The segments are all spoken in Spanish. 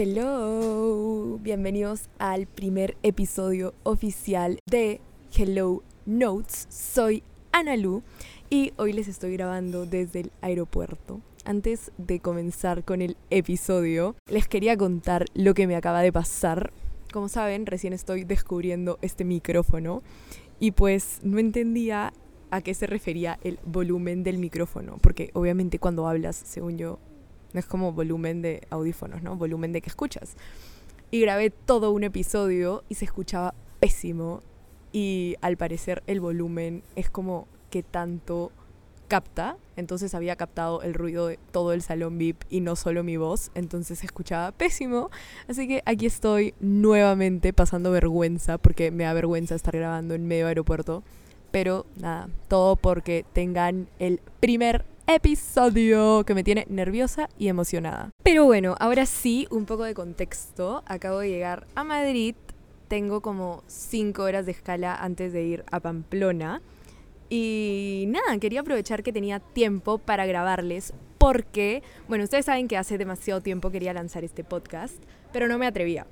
Hello, bienvenidos al primer episodio oficial de Hello Notes. Soy Analu y hoy les estoy grabando desde el aeropuerto. Antes de comenzar con el episodio, les quería contar lo que me acaba de pasar. Como saben, recién estoy descubriendo este micrófono y pues no entendía a qué se refería el volumen del micrófono, porque obviamente cuando hablas, según yo, no es como volumen de audífonos, ¿no? Volumen de que escuchas. Y grabé todo un episodio y se escuchaba pésimo y al parecer el volumen es como que tanto capta, entonces había captado el ruido de todo el salón VIP y no solo mi voz, entonces se escuchaba pésimo. Así que aquí estoy nuevamente pasando vergüenza, porque me da vergüenza estar grabando en medio aeropuerto. Pero nada, todo porque tengan el primer episodio que me tiene nerviosa y emocionada. Pero bueno, ahora sí, un poco de contexto. Acabo de llegar a Madrid. Tengo como 5 horas de escala antes de ir a Pamplona. Y nada, quería aprovechar que tenía tiempo para grabarles porque, bueno, ustedes saben que hace demasiado tiempo quería lanzar este podcast, pero no me atrevía.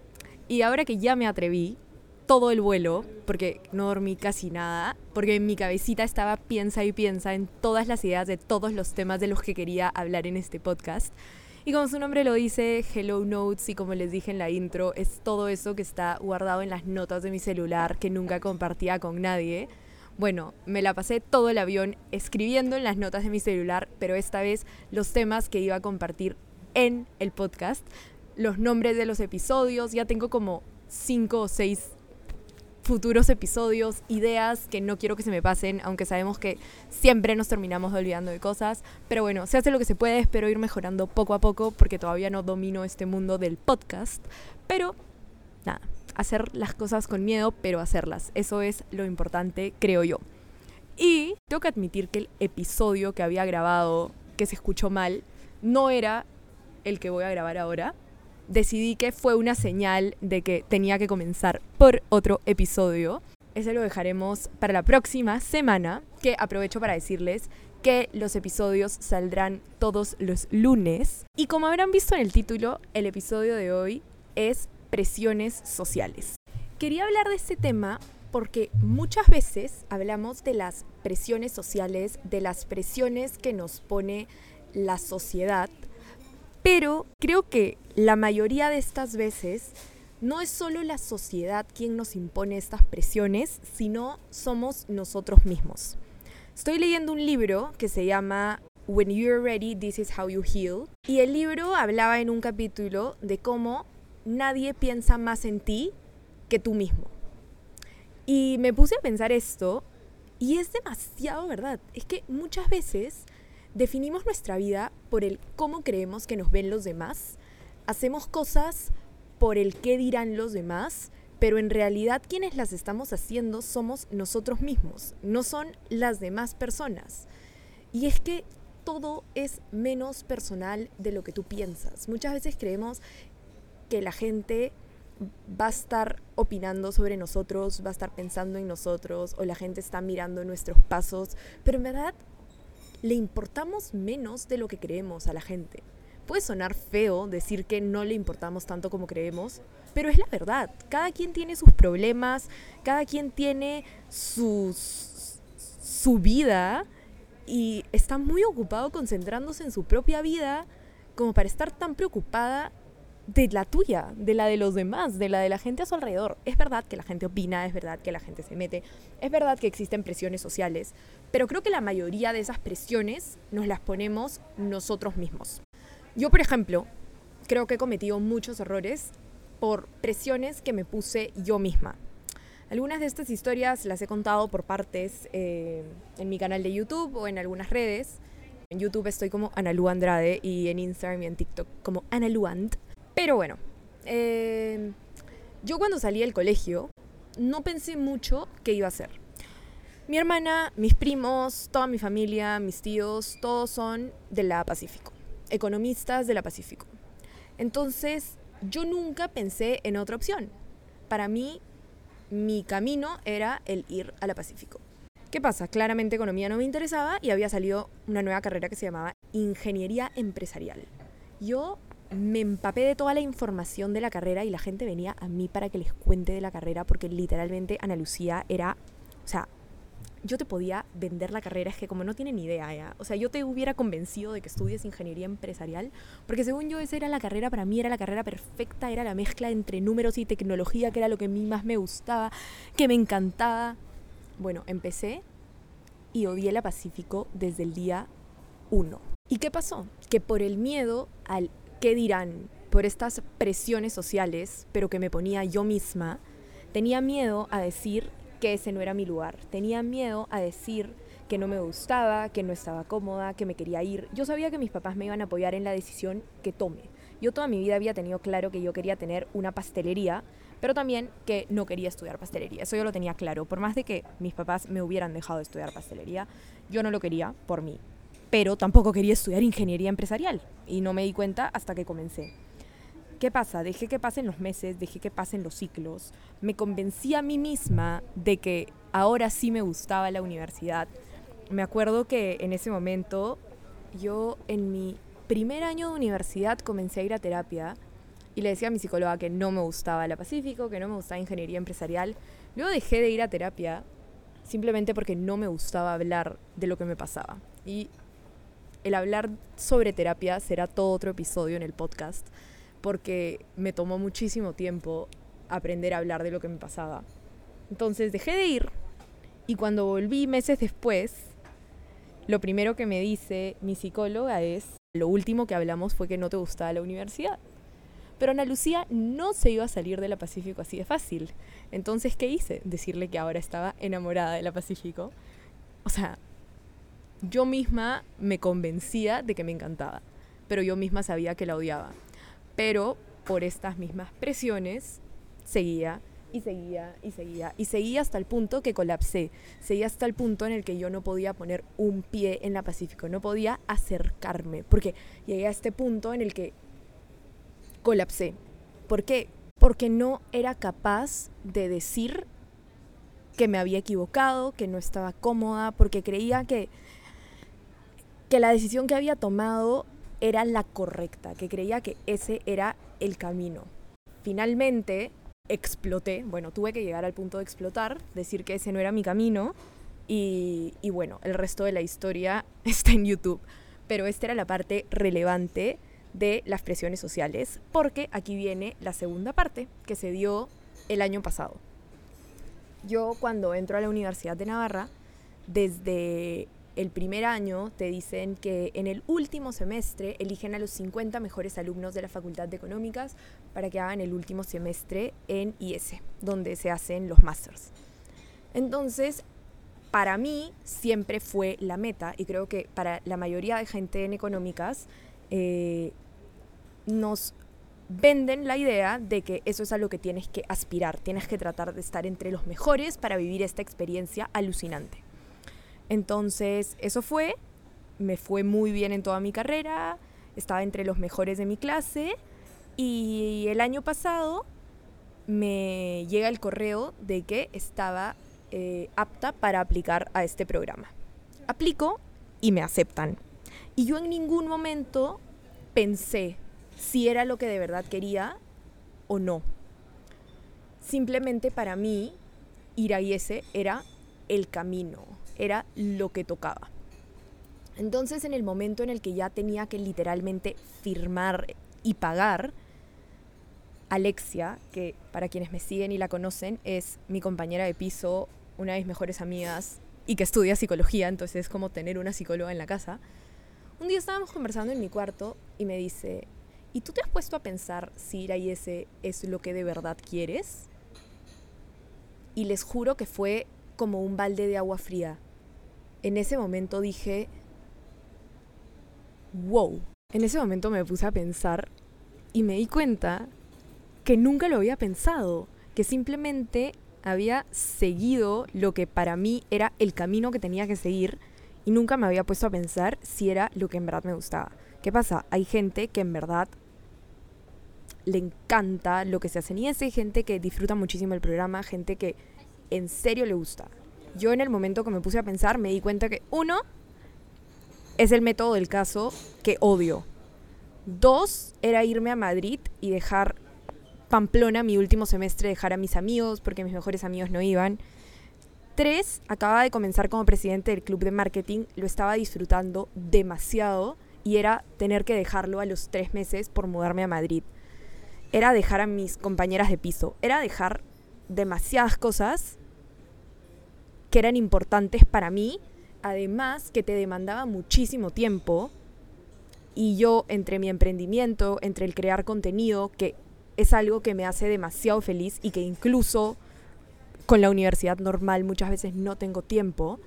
Y ahora que ya me atreví, todo el vuelo, porque no dormí casi nada, porque en mi cabecita estaba piensa y piensa en todas las ideas de todos los temas de los que quería hablar en este podcast. Y como su nombre lo dice, Hello Notes, y como les dije en la intro, es todo eso que está guardado en las notas de mi celular que nunca compartía con nadie. Bueno, me la pasé todo el avión escribiendo en las notas de mi celular, pero esta vez los temas que iba a compartir en el podcast, los nombres de los episodios, ya tengo como cinco o seis futuros episodios, ideas que no quiero que se me pasen, aunque sabemos que siempre nos terminamos olvidando de cosas. Pero bueno, se hace lo que se puede, espero ir mejorando poco a poco porque todavía no domino este mundo del podcast. Pero nada, hacer las cosas con miedo, pero hacerlas. Eso es lo importante, creo yo. Y tengo que admitir que el episodio que había grabado, que se escuchó mal, no era el que voy a grabar ahora decidí que fue una señal de que tenía que comenzar por otro episodio. Ese lo dejaremos para la próxima semana, que aprovecho para decirles que los episodios saldrán todos los lunes. Y como habrán visto en el título, el episodio de hoy es presiones sociales. Quería hablar de este tema porque muchas veces hablamos de las presiones sociales, de las presiones que nos pone la sociedad pero creo que la mayoría de estas veces no es solo la sociedad quien nos impone estas presiones, sino somos nosotros mismos. Estoy leyendo un libro que se llama When You're Ready, This is How You Heal. Y el libro hablaba en un capítulo de cómo nadie piensa más en ti que tú mismo. Y me puse a pensar esto y es demasiado verdad. Es que muchas veces Definimos nuestra vida por el cómo creemos que nos ven los demás. Hacemos cosas por el qué dirán los demás, pero en realidad quienes las estamos haciendo somos nosotros mismos, no son las demás personas. Y es que todo es menos personal de lo que tú piensas. Muchas veces creemos que la gente va a estar opinando sobre nosotros, va a estar pensando en nosotros, o la gente está mirando nuestros pasos, pero en verdad le importamos menos de lo que creemos a la gente. Puede sonar feo decir que no le importamos tanto como creemos, pero es la verdad. Cada quien tiene sus problemas, cada quien tiene sus, su vida y está muy ocupado concentrándose en su propia vida como para estar tan preocupada de la tuya, de la de los demás, de la de la gente a su alrededor. Es verdad que la gente opina, es verdad que la gente se mete, es verdad que existen presiones sociales, pero creo que la mayoría de esas presiones nos las ponemos nosotros mismos. Yo, por ejemplo, creo que he cometido muchos errores por presiones que me puse yo misma. Algunas de estas historias las he contado por partes eh, en mi canal de YouTube o en algunas redes. En YouTube estoy como Analu Andrade y en Instagram y en TikTok como Analuand. Pero bueno, eh, yo cuando salí del colegio no pensé mucho qué iba a hacer. Mi hermana, mis primos, toda mi familia, mis tíos, todos son de la Pacífico, economistas de la Pacífico. Entonces, yo nunca pensé en otra opción. Para mí, mi camino era el ir a la Pacífico. ¿Qué pasa? Claramente economía no me interesaba y había salido una nueva carrera que se llamaba ingeniería empresarial. Yo me empapé de toda la información de la carrera y la gente venía a mí para que les cuente de la carrera porque literalmente Ana Lucía era, o sea, yo te podía vender la carrera, es que como no tienen idea, ¿ya? o sea, yo te hubiera convencido de que estudies ingeniería empresarial, porque según yo esa era la carrera, para mí era la carrera perfecta, era la mezcla entre números y tecnología, que era lo que a mí más me gustaba, que me encantaba. Bueno, empecé y odié la Pacífico desde el día 1. ¿Y qué pasó? Que por el miedo al qué dirán, por estas presiones sociales, pero que me ponía yo misma, tenía miedo a decir que ese no era mi lugar. Tenía miedo a decir que no me gustaba, que no estaba cómoda, que me quería ir. Yo sabía que mis papás me iban a apoyar en la decisión que tome. Yo toda mi vida había tenido claro que yo quería tener una pastelería, pero también que no quería estudiar pastelería. Eso yo lo tenía claro. Por más de que mis papás me hubieran dejado de estudiar pastelería, yo no lo quería por mí. Pero tampoco quería estudiar ingeniería empresarial. Y no me di cuenta hasta que comencé. ¿Qué pasa? Dejé que pasen los meses, dejé que pasen los ciclos. Me convencí a mí misma de que ahora sí me gustaba la universidad. Me acuerdo que en ese momento yo en mi primer año de universidad comencé a ir a terapia y le decía a mi psicóloga que no me gustaba la Pacífico, que no me gustaba ingeniería empresarial. Luego dejé de ir a terapia simplemente porque no me gustaba hablar de lo que me pasaba. Y el hablar sobre terapia será todo otro episodio en el podcast porque me tomó muchísimo tiempo aprender a hablar de lo que me pasaba. Entonces dejé de ir y cuando volví meses después, lo primero que me dice mi psicóloga es, lo último que hablamos fue que no te gustaba la universidad. Pero Ana Lucía no se iba a salir de la Pacífico así de fácil. Entonces, ¿qué hice? Decirle que ahora estaba enamorada de la Pacífico. O sea, yo misma me convencía de que me encantaba, pero yo misma sabía que la odiaba pero por estas mismas presiones seguía y seguía y seguía y seguía hasta el punto que colapsé, seguía hasta el punto en el que yo no podía poner un pie en la Pacífico, no podía acercarme, porque llegué a este punto en el que colapsé. ¿Por qué? Porque no era capaz de decir que me había equivocado, que no estaba cómoda, porque creía que, que la decisión que había tomado era la correcta, que creía que ese era el camino. Finalmente exploté, bueno, tuve que llegar al punto de explotar, decir que ese no era mi camino y, bueno, el resto de la historia está en YouTube. Pero esta era la parte relevante de las presiones sociales, porque aquí viene la segunda parte que se dio el año pasado. Yo cuando entro a la Universidad de Navarra, desde el primer año te dicen que en el último semestre eligen a los 50 mejores alumnos de la Facultad de Económicas para que hagan el último semestre en IS, donde se hacen los másters. Entonces, para mí siempre fue la meta, y creo que para la mayoría de gente en económicas, eh, nos venden la idea de que eso es a lo que tienes que aspirar, tienes que tratar de estar entre los mejores para vivir esta experiencia alucinante. Entonces, eso fue, me fue muy bien en toda mi carrera, estaba entre los mejores de mi clase y el año pasado me llega el correo de que estaba eh, apta para aplicar a este programa. Aplico y me aceptan. Y yo en ningún momento pensé si era lo que de verdad quería o no. Simplemente para mí, ir a IES era el camino, era lo que tocaba. Entonces en el momento en el que ya tenía que literalmente firmar y pagar, Alexia, que para quienes me siguen y la conocen, es mi compañera de piso, una de mis mejores amigas y que estudia psicología, entonces es como tener una psicóloga en la casa. Un día estábamos conversando en mi cuarto y me dice, ¿y tú te has puesto a pensar si ir a IS es lo que de verdad quieres? Y les juro que fue como un balde de agua fría en ese momento dije, wow. En ese momento me puse a pensar y me di cuenta que nunca lo había pensado, que simplemente había seguido lo que para mí era el camino que tenía que seguir y nunca me había puesto a pensar si era lo que en verdad me gustaba. ¿Qué pasa? Hay gente que en verdad le encanta lo que se hace en hay gente que disfruta muchísimo el programa, gente que en serio le gusta yo en el momento que me puse a pensar me di cuenta que uno es el método del caso que odio. Dos era irme a Madrid y dejar Pamplona mi último semestre, dejar a mis amigos porque mis mejores amigos no iban. Tres, acababa de comenzar como presidente del club de marketing, lo estaba disfrutando demasiado y era tener que dejarlo a los tres meses por mudarme a Madrid. Era dejar a mis compañeras de piso, era dejar demasiadas cosas que eran importantes para mí, además que te demandaba muchísimo tiempo y yo entre mi emprendimiento, entre el crear contenido, que es algo que me hace demasiado feliz y que incluso con la universidad normal muchas veces no tengo tiempo,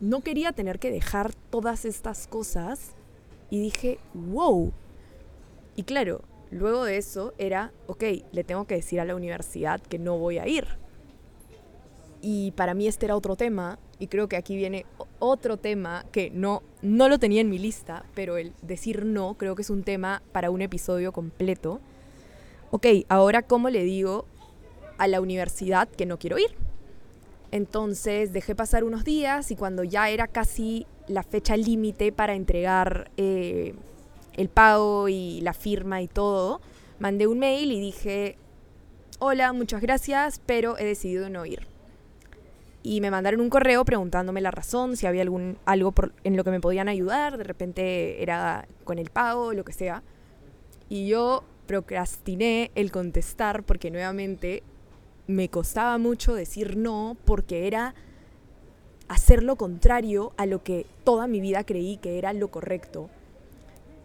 no quería tener que dejar todas estas cosas y dije, wow. Y claro, luego de eso era, ok, le tengo que decir a la universidad que no voy a ir. Y para mí este era otro tema y creo que aquí viene otro tema que no, no lo tenía en mi lista, pero el decir no creo que es un tema para un episodio completo. Ok, ahora cómo le digo a la universidad que no quiero ir. Entonces dejé pasar unos días y cuando ya era casi la fecha límite para entregar eh, el pago y la firma y todo, mandé un mail y dije, hola, muchas gracias, pero he decidido no ir y me mandaron un correo preguntándome la razón, si había algún algo en lo que me podían ayudar, de repente era con el pago, lo que sea. Y yo procrastiné el contestar porque nuevamente me costaba mucho decir no porque era hacer lo contrario a lo que toda mi vida creí que era lo correcto.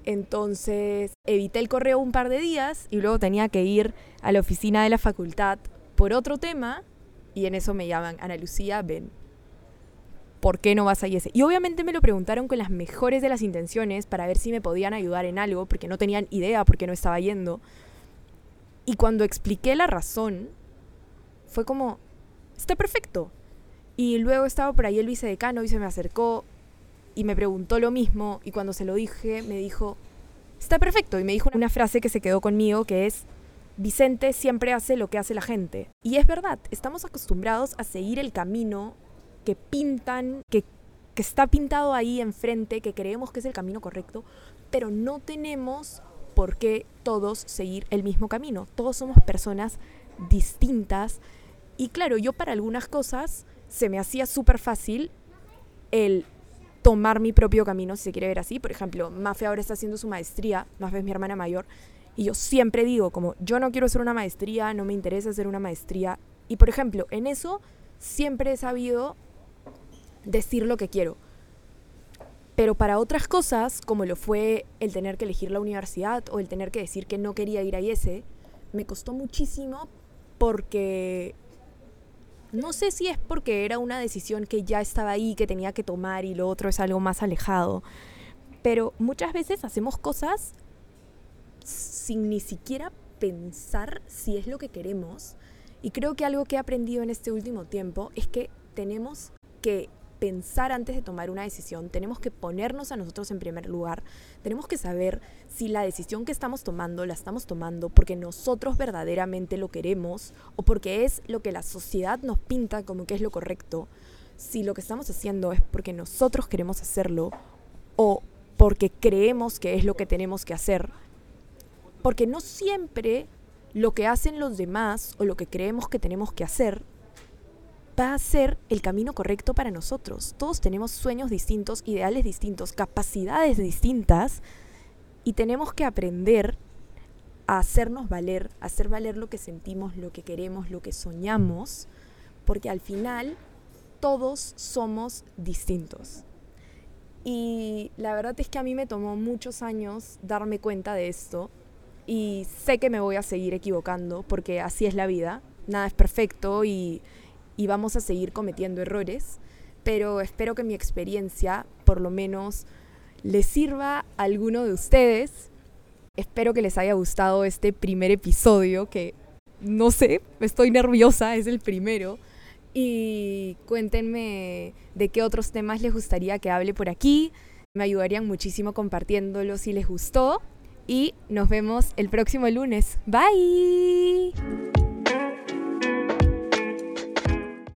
Entonces evité el correo un par de días y luego tenía que ir a la oficina de la facultad por otro tema y en eso me llaman, Ana Lucía, ven. ¿Por qué no vas a ese Y obviamente me lo preguntaron con las mejores de las intenciones para ver si me podían ayudar en algo, porque no tenían idea por qué no estaba yendo. Y cuando expliqué la razón, fue como, está perfecto. Y luego estaba por ahí el vicedecano y se me acercó y me preguntó lo mismo y cuando se lo dije me dijo, está perfecto. Y me dijo una frase que se quedó conmigo que es, Vicente siempre hace lo que hace la gente. Y es verdad, estamos acostumbrados a seguir el camino que pintan, que, que está pintado ahí enfrente, que creemos que es el camino correcto, pero no tenemos por qué todos seguir el mismo camino. Todos somos personas distintas. Y claro, yo para algunas cosas se me hacía súper fácil el tomar mi propio camino, si se quiere ver así. Por ejemplo, Mafe ahora está haciendo su maestría, Mafe es mi hermana mayor, y yo siempre digo, como, yo no quiero hacer una maestría, no me interesa hacer una maestría. Y por ejemplo, en eso siempre he sabido decir lo que quiero. Pero para otras cosas, como lo fue el tener que elegir la universidad o el tener que decir que no quería ir a IES, me costó muchísimo porque no sé si es porque era una decisión que ya estaba ahí, que tenía que tomar y lo otro es algo más alejado. Pero muchas veces hacemos cosas sin ni siquiera pensar si es lo que queremos. Y creo que algo que he aprendido en este último tiempo es que tenemos que pensar antes de tomar una decisión, tenemos que ponernos a nosotros en primer lugar, tenemos que saber si la decisión que estamos tomando la estamos tomando porque nosotros verdaderamente lo queremos o porque es lo que la sociedad nos pinta como que es lo correcto, si lo que estamos haciendo es porque nosotros queremos hacerlo o porque creemos que es lo que tenemos que hacer porque no siempre lo que hacen los demás o lo que creemos que tenemos que hacer va a ser el camino correcto para nosotros. Todos tenemos sueños distintos, ideales distintos, capacidades distintas y tenemos que aprender a hacernos valer, a hacer valer lo que sentimos, lo que queremos, lo que soñamos, porque al final todos somos distintos. Y la verdad es que a mí me tomó muchos años darme cuenta de esto y sé que me voy a seguir equivocando porque así es la vida, nada es perfecto y, vamos a seguir cometiendo errores, pero espero que mi experiencia por lo menos les sirva a alguno de ustedes. Espero que les haya gustado este primer episodio que no sé, estoy nerviosa, es el primero. Y cuéntenme de qué otros temas les gustaría que hable por aquí. Me ayudarían muchísimo compartiéndolo si les gustó y nos vemos el próximo lunes. Bye.